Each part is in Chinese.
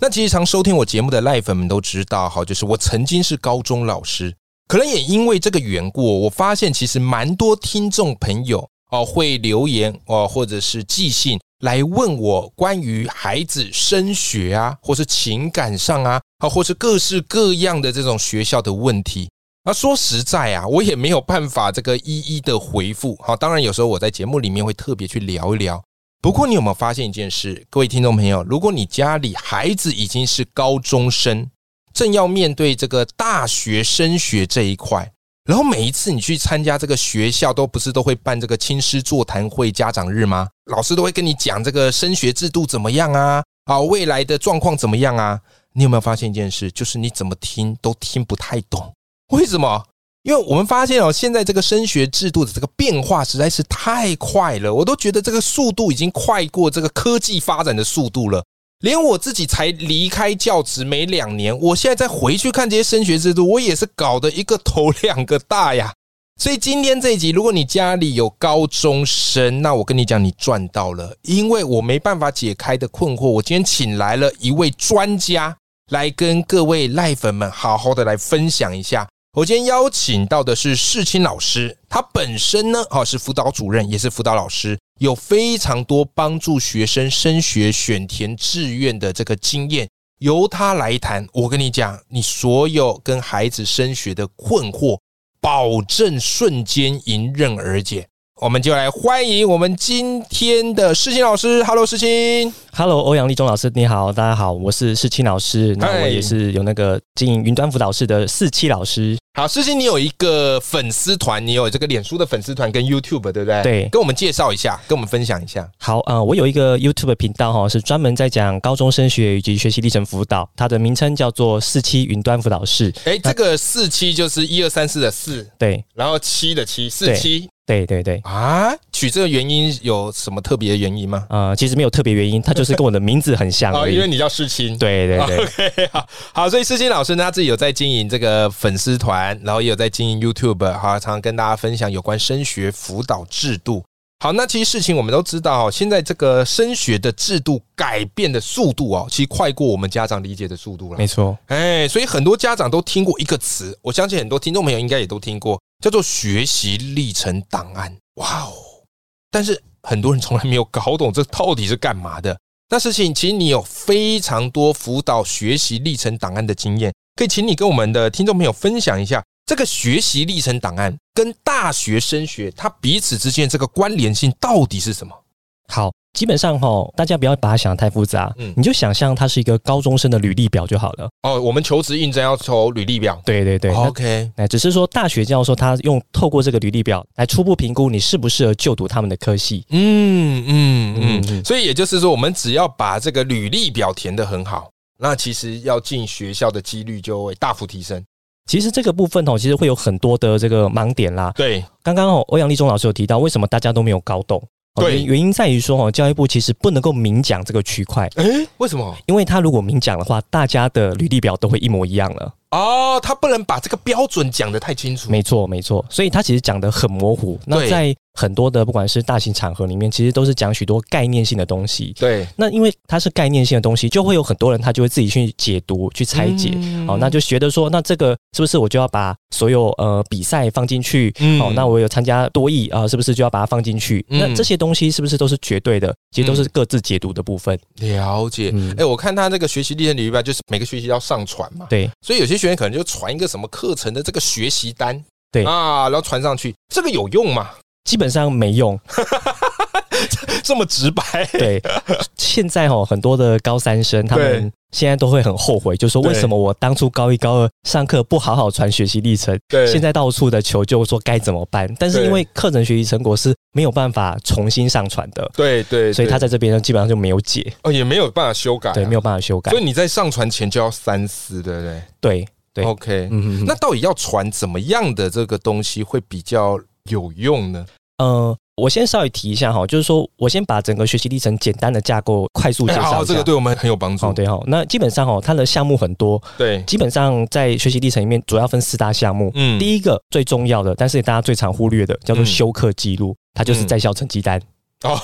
那其实常收听我节目的赖粉们都知道，哈，就是我曾经是高中老师，可能也因为这个缘故，我发现其实蛮多听众朋友哦会留言哦，或者是寄信来问我关于孩子升学啊，或是情感上啊，啊，或是各式各样的这种学校的问题。啊说实在啊，我也没有办法这个一一的回复。好，当然有时候我在节目里面会特别去聊一聊。不过，你有没有发现一件事，各位听众朋友？如果你家里孩子已经是高中生，正要面对这个大学升学这一块，然后每一次你去参加这个学校，都不是都会办这个亲师座谈会、家长日吗？老师都会跟你讲这个升学制度怎么样啊？啊，未来的状况怎么样啊？你有没有发现一件事，就是你怎么听都听不太懂？为什么？因为我们发现哦，现在这个升学制度的这个变化实在是太快了，我都觉得这个速度已经快过这个科技发展的速度了。连我自己才离开教职没两年，我现在再回去看这些升学制度，我也是搞得一个头两个大呀。所以今天这一集，如果你家里有高中生，那我跟你讲，你赚到了，因为我没办法解开的困惑，我今天请来了一位专家来跟各位赖粉们好好的来分享一下。我今天邀请到的是世青老师，他本身呢，哦是辅导主任，也是辅导老师，有非常多帮助学生升学、选填志愿的这个经验。由他来谈，我跟你讲，你所有跟孩子升学的困惑，保证瞬间迎刃而解。我们就来欢迎我们今天的世清老师。Hello，世清。Hello，欧阳立中老师，你好，大家好，我是世清老师。那我也是有那个经营云端辅导室的四七老师。好，世清，你有一个粉丝团，你有这个脸书的粉丝团跟 YouTube，对不对？对，跟我们介绍一下，跟我们分享一下。好，呃，我有一个 YouTube 频道哈，是专门在讲高中升学以及学习历程辅导，它的名称叫做四七云端辅导室。哎，这个四七就是一二三四的四，对，然后七的七，四七。对对对啊！取这个原因有什么特别的原因吗？呃，其实没有特别原因，它就是跟我的名字很像哦，因为你叫世青。对对对，OK，好，好，所以世青老师呢，他自己有在经营这个粉丝团，然后也有在经营 YouTube，好，常常跟大家分享有关升学辅导制度。好，那其实事情我们都知道，现在这个升学的制度改变的速度哦，其实快过我们家长理解的速度了。没错，哎，所以很多家长都听过一个词，我相信很多听众朋友应该也都听过，叫做学习历程档案。哇哦！但是很多人从来没有搞懂这到底是干嘛的。那事情其实你有非常多辅导学习历程档案的经验，可以请你跟我们的听众朋友分享一下。这个学习历程档案跟大学升学，它彼此之间这个关联性到底是什么？好，基本上哈，大家不要把它想的太复杂，嗯，你就想象它是一个高中生的履历表就好了。哦，我们求职应征要抽履历表，对对对，OK，那，只是说大学教授他用透过这个履历表来初步评估你适不适合就读他们的科系。嗯嗯嗯，所以也就是说，我们只要把这个履历表填得很好，那其实要进学校的几率就会大幅提升。其实这个部分哦，其实会有很多的这个盲点啦。对，刚刚哦，欧阳立中老师有提到，为什么大家都没有搞懂？对，原因在于说哦，教育部其实不能够明讲这个区块。哎，为什么？因为他如果明讲的话，大家的履历表都会一模一样了。哦，他不能把这个标准讲得太清楚。没错，没错，所以他其实讲得很模糊。那在很多的不管是大型场合里面，其实都是讲许多概念性的东西。对，那因为它是概念性的东西，就会有很多人他就会自己去解读、去拆解。哦，那就觉得说，那这个是不是我就要把所有呃比赛放进去？哦，那我有参加多艺啊，是不是就要把它放进去？那这些东西是不是都是绝对的？其实都是各自解读的部分。了解。哎，我看他那个学习历程里边，就是每个学期要上传嘛。对，所以有些学员可能就传一个什么课程的这个学习单。对啊，然后传上去，这个有用吗？基本上没用，这么直白。对，现在哈很多的高三生，他们现在都会很后悔，就说为什么我当初高一高二上课不好好传学习历程，对，现在到处的求救，说该怎么办？但是因为课程学习成果是没有办法重新上传的，对对，所以他在这边基本上就没有解，哦，也没有办法修改，对，没有办法修改，所以你在上传前就要三思，对不对？对。对，OK，嗯，那到底要传怎么样的这个东西会比较有用呢？呃。我先稍微提一下哈，就是说我先把整个学习历程简单的架构快速介绍这个对我们很有帮助。哦对哈，那基本上哈，它的项目很多，对，基本上在学习历程里面主要分四大项目。嗯，第一个最重要的，但是大家最常忽略的，叫做修课记录，它就是在校成绩单。哦，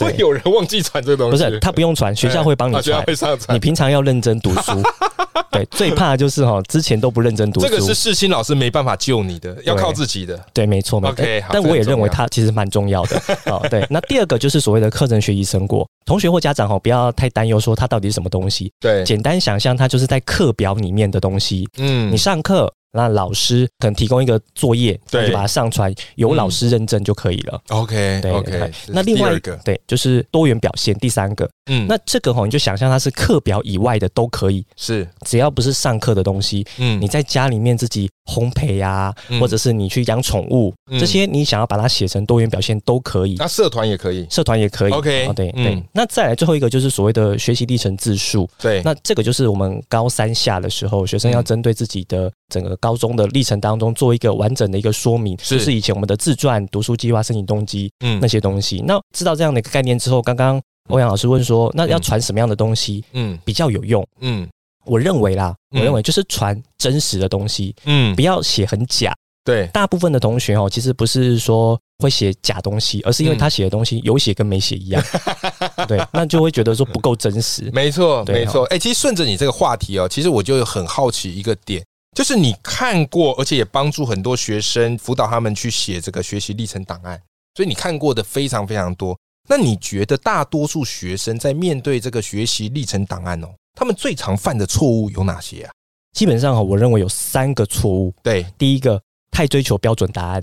会有人忘记传这个东西？不是，他不用传，学校会帮你传。你平常要认真读书。对，最怕就是哈，之前都不认真读书。这个是世新老师没办法救你的，要靠自己的。对，没错。OK，但我也认为它其实蛮重要的。哦，对。那第二个就是所谓的课程学习成果，同学或家长哈，不要太担忧说它到底是什么东西。对，简单想象它就是在课表里面的东西。嗯，你上课。那老师可能提供一个作业，对就把它上传，由老师认证就可以了。OK，对，OK。那另外一个，对，就是多元表现。第三个，嗯，那这个哈，你就想象它是课表以外的都可以，是只要不是上课的东西，嗯，你在家里面自己烘焙呀，或者是你去养宠物，这些你想要把它写成多元表现都可以。那社团也可以，社团也可以。OK，对对。那再来最后一个就是所谓的学习历程自述。对，那这个就是我们高三下的时候，学生要针对自己的整个高中的历程。当中做一个完整的一个说明，就是以前我们的自传、读书计划、申请动机，嗯，那些东西。那知道这样的一个概念之后，刚刚欧阳老师问说，那要传什么样的东西，嗯，比较有用？嗯，我认为啦，我认为就是传真实的东西，嗯，不要写很假。对，大部分的同学哦，其实不是说会写假东西，而是因为他写的东西有写跟没写一样，对，那就会觉得说不够真实。没错，没错。哎，其实顺着你这个话题哦，其实我就很好奇一个点。就是你看过，而且也帮助很多学生辅导他们去写这个学习历程档案，所以你看过的非常非常多。那你觉得大多数学生在面对这个学习历程档案哦，他们最常犯的错误有哪些啊？基本上哈，我认为有三个错误。对，第一个太追求标准答案，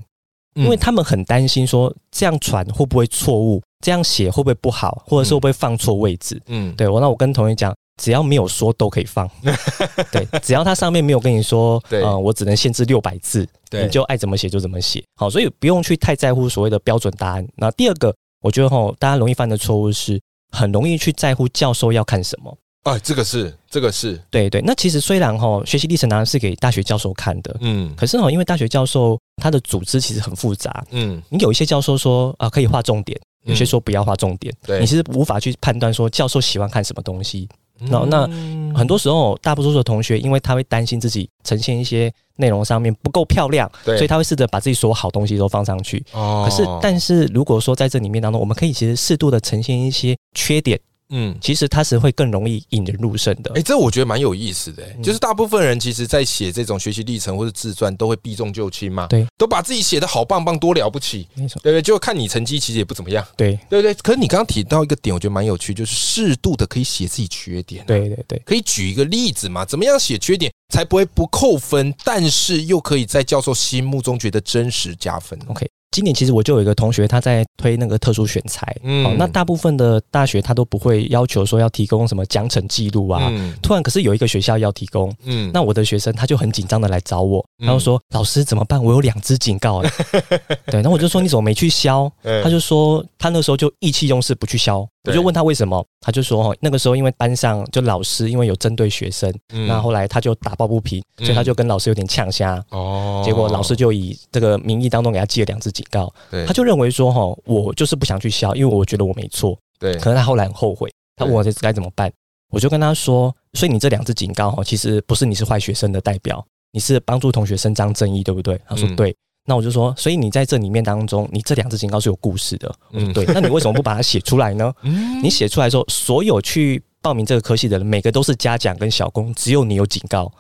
因为他们很担心说这样传会不会错误，这样写会不会不好，或者是会不会放错位置。嗯，对我那我跟同学讲。只要没有说都可以放，对，只要它上面没有跟你说，呃，我只能限制六百字，你就爱怎么写就怎么写。好，所以不用去太在乎所谓的标准答案。那第二个，我觉得哈，大家容易犯的错误是，很容易去在乎教授要看什么。哎，这个是，这个是对对。那其实虽然哈，学习历程当然是给大学教授看的，嗯，可是哈，因为大学教授他的组织其实很复杂，嗯，你有一些教授说啊可以画重点，有些说不要画重点，对你其实无法去判断说教授喜欢看什么东西。那那很多时候，大多数的同学，因为他会担心自己呈现一些内容上面不够漂亮，所以他会试着把自己所有好东西都放上去。哦，可是，但是如果说在这里面当中，我们可以其实适度的呈现一些缺点。嗯，其实它是会更容易引人入胜的。哎，这我觉得蛮有意思的。就是大部分人其实，在写这种学习历程或者自传，都会避重就轻嘛。对，都把自己写的好棒棒，多了不起。没错，对不对？就看你成绩，其实也不怎么样。对，对不对？可是你刚刚提到一个点，我觉得蛮有趣，就是适度的可以写自己缺点。对对对，可以举一个例子嘛？怎么样写缺点才不会不扣分，但是又可以在教授心目中觉得真实加分？OK。今年其实我就有一个同学，他在推那个特殊选材。嗯，那大部分的大学他都不会要求说要提供什么奖惩记录啊。突然，可是有一个学校要提供。嗯，那我的学生他就很紧张的来找我，然后说：“老师怎么办？我有两支警告。”对，那我就说：“你怎么没去消？”他就说：“他那时候就意气用事不去消。”我就问他为什么，他就说：“哦，那个时候因为班上就老师因为有针对学生，那后来他就打抱不平，所以他就跟老师有点呛瞎。哦，结果老师就以这个名义当中给他记了两次警。”告，他就认为说哈，我就是不想去消，因为我觉得我没错。对，可能他后来很后悔，他问我这该怎么办，我就跟他说，所以你这两支警告哈，其实不是你是坏学生的代表，你是帮助同学伸张正义，对不对？他说对，那我就说，所以你在这里面当中，你这两只警告是有故事的。嗯，对，那你为什么不把它写出来呢？你写出来之后，所有去。报名这个科系的人，每个都是嘉奖跟小工，只有你有警告。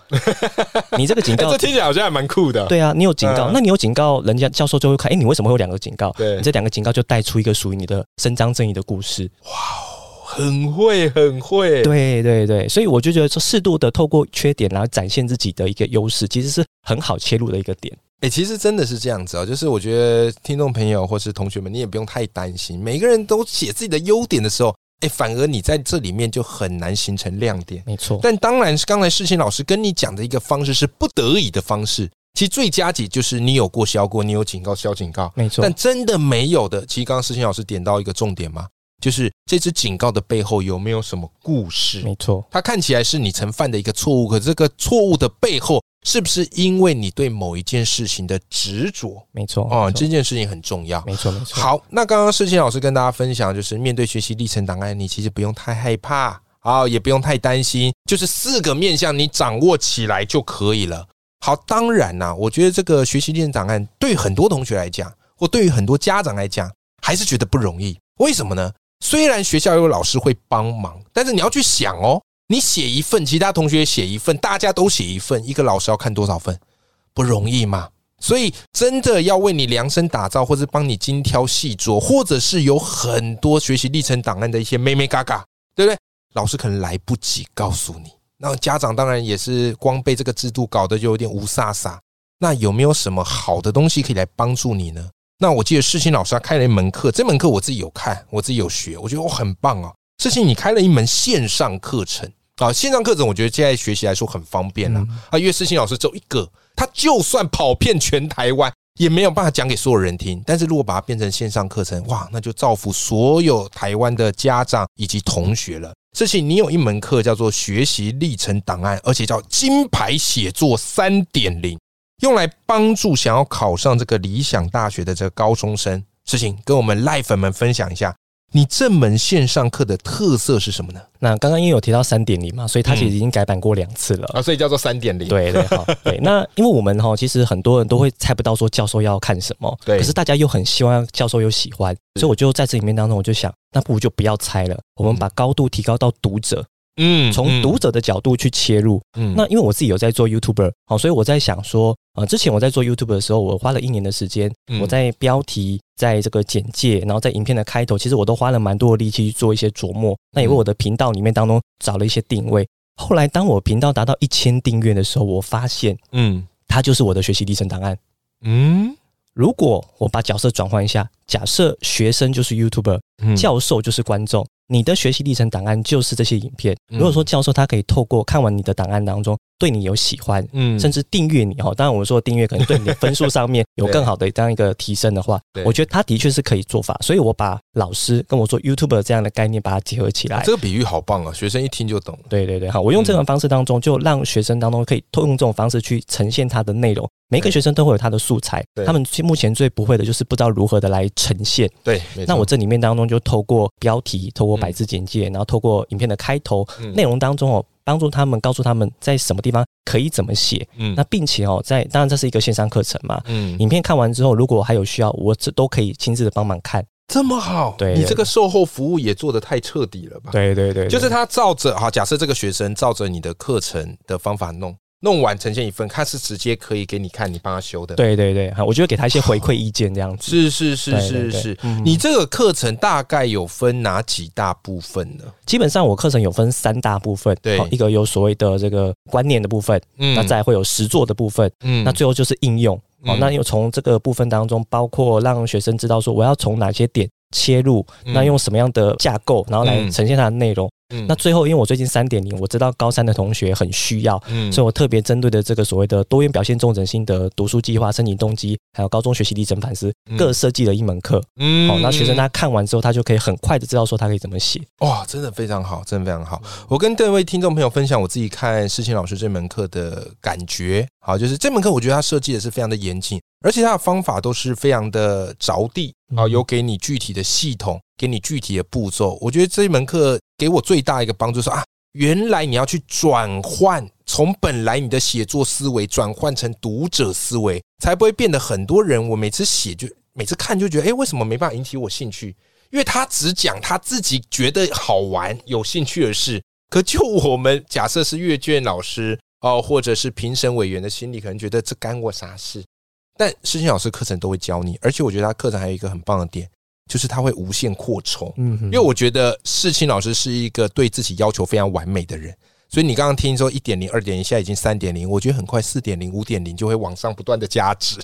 你这个警告，这听起来好像还蛮酷的。对啊，你有警告，那你有警告，人家教授就会看，哎，你为什么会有两个警告？对，你这两个警告就带出一个属于你的伸张正义的故事。哇，很会，很会。对对对，所以我就觉得说，适度的透过缺点，然后展现自己的一个优势，其实是很好切入的一个点。哎，其实真的是这样子啊，就是我觉得听众朋友或是同学们，你也不用太担心，每个人都写自己的优点的时候。哎，反而你在这里面就很难形成亮点，没错。但当然是刚才世新老师跟你讲的一个方式是不得已的方式。其实最佳解就是你有过消过，你有警告消警告，没错。但真的没有的，其实刚刚世新老师点到一个重点嘛，就是这支警告的背后有没有什么故事？没错，它看起来是你曾犯的一个错误，可这个错误的背后是不是因为你对某一件事情的执着？没错，哦，这件事情很重要。没错，没错。好，那刚刚世清老师跟大家分享，就是面对学习历程档案，你其实不用太害怕啊，也不用太担心，就是四个面向你掌握起来就可以了。好，当然啦，我觉得这个学习历程档案对很多同学来讲，或对于很多家长来讲，还是觉得不容易。为什么呢？虽然学校有老师会帮忙，但是你要去想哦，你写一份，其他同学写一份，大家都写一份，一个老师要看多少份，不容易嘛。所以真的要为你量身打造，或者帮你精挑细琢，或者是有很多学习历程档案的一些妹妹嘎嘎，对不对？老师可能来不及告诉你。那家长当然也是光被这个制度搞得就有点无飒飒。那有没有什么好的东西可以来帮助你呢？那我记得世新老师他开了一门课，这门课我自己有看，我自己有学，我觉得我很棒哦。世新你开了一门线上课程啊，线上课程我觉得现在学习来说很方便了啊，因为世新老师只有一个，他就算跑遍全台湾也没有办法讲给所有人听。但是如果把它变成线上课程，哇，那就造福所有台湾的家长以及同学了。世新，你有一门课叫做学习历程档案，而且叫金牌写作三点零。用来帮助想要考上这个理想大学的这个高中生，事情跟我们赖粉们分享一下。你这门线上课的特色是什么呢？那刚刚因为有提到三点零嘛，所以它其实已经改版过两次了啊，所以叫做三点零。对对好，对。那因为我们哈，其实很多人都会猜不到说教授要看什么，对。可是大家又很希望教授又喜欢，所以我就在这里面当中，我就想，那不如就不要猜了，我们把高度提高到读者。嗯，从读者的角度去切入。嗯，那因为我自己有在做 YouTuber，好，所以我在想说，呃，之前我在做 YouTuber 的时候，我花了一年的时间，我在标题，在这个简介，然后在影片的开头，其实我都花了蛮多的力气去做一些琢磨。那也为我的频道里面当中找了一些定位。后来，当我频道达到一千订阅的时候，我发现，嗯，它就是我的学习历程档案。嗯，如果我把角色转换一下，假设学生就是 YouTuber，教授就是观众。你的学习历程档案就是这些影片。如果说教授他可以透过看完你的档案当中，对你有喜欢，嗯，甚至订阅你哈，当然我们说订阅可能对你的分数上面有更好的这样 一个提升的话，我觉得他的确是可以做法。所以我把老师跟我说 YouTube 这样的概念把它结合起来，这个比喻好棒啊！学生一听就懂。对对对，好，我用这种方式当中，就让学生当中可以透用这种方式去呈现他的内容。每个学生都会有他的素材，他们目前最不会的就是不知道如何的来呈现。对，那我这里面当中就透过标题，透过百字简介，然后透过影片的开头内容当中哦，帮助他们告诉他们在什么地方可以怎么写。嗯，那并且哦，在当然这是一个线上课程嘛。嗯，影片看完之后，如果还有需要，我这都可以亲自的帮忙看。这么好，对你这个售后服务也做的太彻底了吧？对对对，就是他照着哈，假设这个学生照着你的课程的方法弄。弄完呈现一份，他是直接可以给你看，你帮他修的。对对对，好，我觉得给他一些回馈意见这样子。是是是是是，你这个课程大概有分哪几大部分呢？基本上我课程有分三大部分，对，一个有所谓的这个观念的部分，嗯，那再会有实作的部分，嗯，那最后就是应用。哦，那又从这个部分当中，包括让学生知道说我要从哪些点切入，那用什么样的架构，然后来呈现它的内容。那最后，因为我最近三点零，我知道高三的同学很需要，嗯，所以我特别针对的这个所谓的多元表现重整心得读书计划申请动机，还有高中学习历程反思，各设计了一门课，嗯，好，那学生他看完之后，他就可以很快的知道说他可以怎么写。哇，真的非常好，真的非常好。我跟各位听众朋友分享我自己看世清老师这门课的感觉，好，就是这门课我觉得他设计的是非常的严谨，而且他的方法都是非常的着地，啊，有给你具体的系统。给你具体的步骤，我觉得这一门课给我最大一个帮助是啊，原来你要去转换从本来你的写作思维转换成读者思维，才不会变得很多人。我每次写就每次看就觉得，哎，为什么没办法引起我兴趣？因为他只讲他自己觉得好玩、有兴趣的事。可就我们假设是阅卷老师哦，或者是评审委员的心里，可能觉得这干我啥事？但诗清老师课程都会教你，而且我觉得他课程还有一个很棒的点。就是他会无限扩充，嗯，因为我觉得世清老师是一个对自己要求非常完美的人，所以你刚刚听说一点零、二点零，现在已经三点零，我觉得很快四点零、五点零就会往上不断的加值，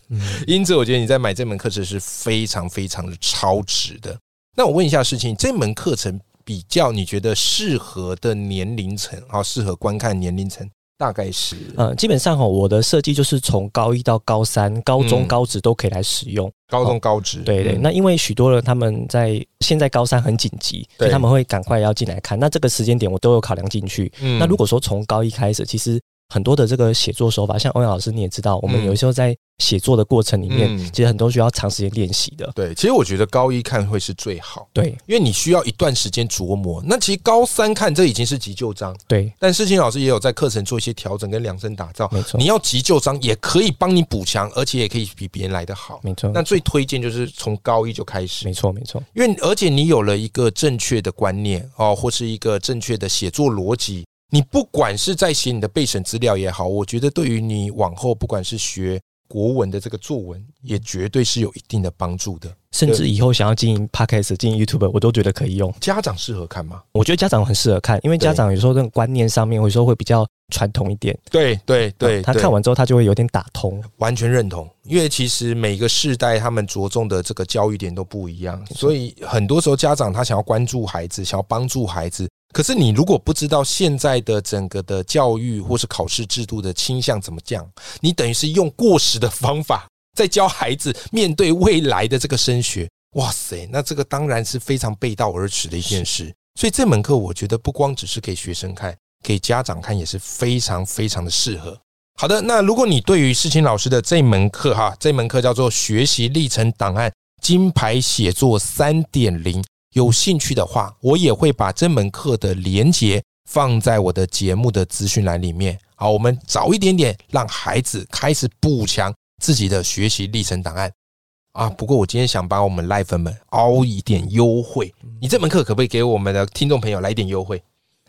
因此我觉得你在买这门课程是非常非常的超值的。那我问一下事情，这门课程比较你觉得适合的年龄层啊，适合观看年龄层大概是，呃，基本上哈，我的设计就是从高一到高三、高中、高职都可以来使用。高中高职，对对。那因为许多人他们在现在高三很紧急，所以他们会赶快要进来看。那这个时间点我都有考量进去。那如果说从高一开始，其实。很多的这个写作手法，像欧阳老师你也知道，我们有时候在写作的过程里面，其实很多需要长时间练习的。对，其实我觉得高一看会是最好，对，因为你需要一段时间琢磨。那其实高三看这已经是急救章，对。但世清老师也有在课程做一些调整跟量身打造，没错。你要急救章也可以帮你补强，而且也可以比别人来的好，没错。那最推荐就是从高一就开始，没错没错。因为而且你有了一个正确的观念哦，或是一个正确的写作逻辑。你不管是在写你的备审资料也好，我觉得对于你往后不管是学国文的这个作文，也绝对是有一定的帮助的。甚至以后想要经营 podcast、经营 YouTube，我都觉得可以用。家长适合看吗？我觉得家长很适合看，因为家长有时候这种观念上面，有时候会比较传统一点。对对对，他看完之后，他就会有点打通。完全认同，因为其实每个世代他们着重的这个教育点都不一样，所以很多时候家长他想要关注孩子，想要帮助孩子。可是你如果不知道现在的整个的教育或是考试制度的倾向怎么讲，你等于是用过时的方法在教孩子面对未来的这个升学，哇塞，那这个当然是非常背道而驰的一件事。所以这门课我觉得不光只是给学生看，给家长看也是非常非常的适合。好的，那如果你对于世清老师的这门课哈，这门课叫做学习历程档案金牌写作三点零。有兴趣的话，我也会把这门课的连接放在我的节目的资讯栏里面。好，我们早一点点让孩子开始补强自己的学习历程档案啊！不过我今天想把我们赖粉们凹一点优惠，你这门课可不可以给我们的听众朋友来一点优惠？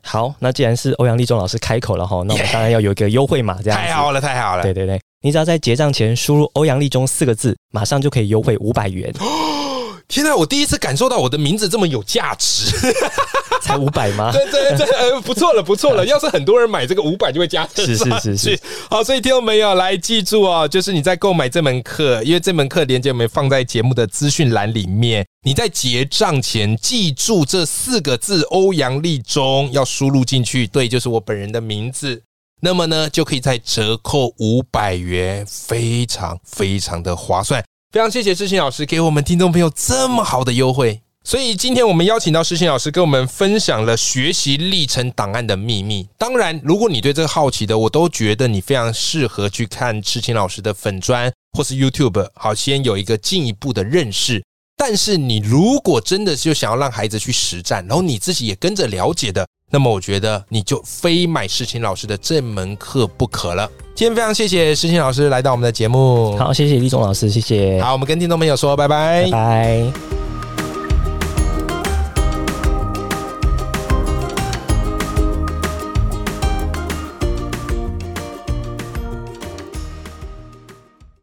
好，那既然是欧阳立中老师开口了哈，那我们当然要有一个优惠码，这样太好了，太好了！对对对，你只要在结账前输入欧阳立中四个字，马上就可以优惠五百元。天呐！我第一次感受到我的名字这么有价值，才五百吗？对对对，呃，不错了，不错了。要是很多人买这个五百，就会加是是是是。好，所以听众朋友来记住哦，就是你在购买这门课，因为这门课链接我们放在节目的资讯栏里面。你在结账前记住这四个字“欧阳立中”，要输入进去，对，就是我本人的名字。那么呢，就可以再折扣五百元，非常非常的划算。非常谢谢世新老师给我们听众朋友这么好的优惠，所以今天我们邀请到世新老师跟我们分享了学习历程档案的秘密。当然，如果你对这个好奇的，我都觉得你非常适合去看世新老师的粉砖或是 YouTube，好，先有一个进一步的认识。但是你如果真的就想要让孩子去实战，然后你自己也跟着了解的。那么我觉得你就非买世清老师的这门课不可了。今天非常谢谢世清老师来到我们的节目，好，谢谢李总老师，谢谢。好，我们跟听众朋友说拜拜，拜拜。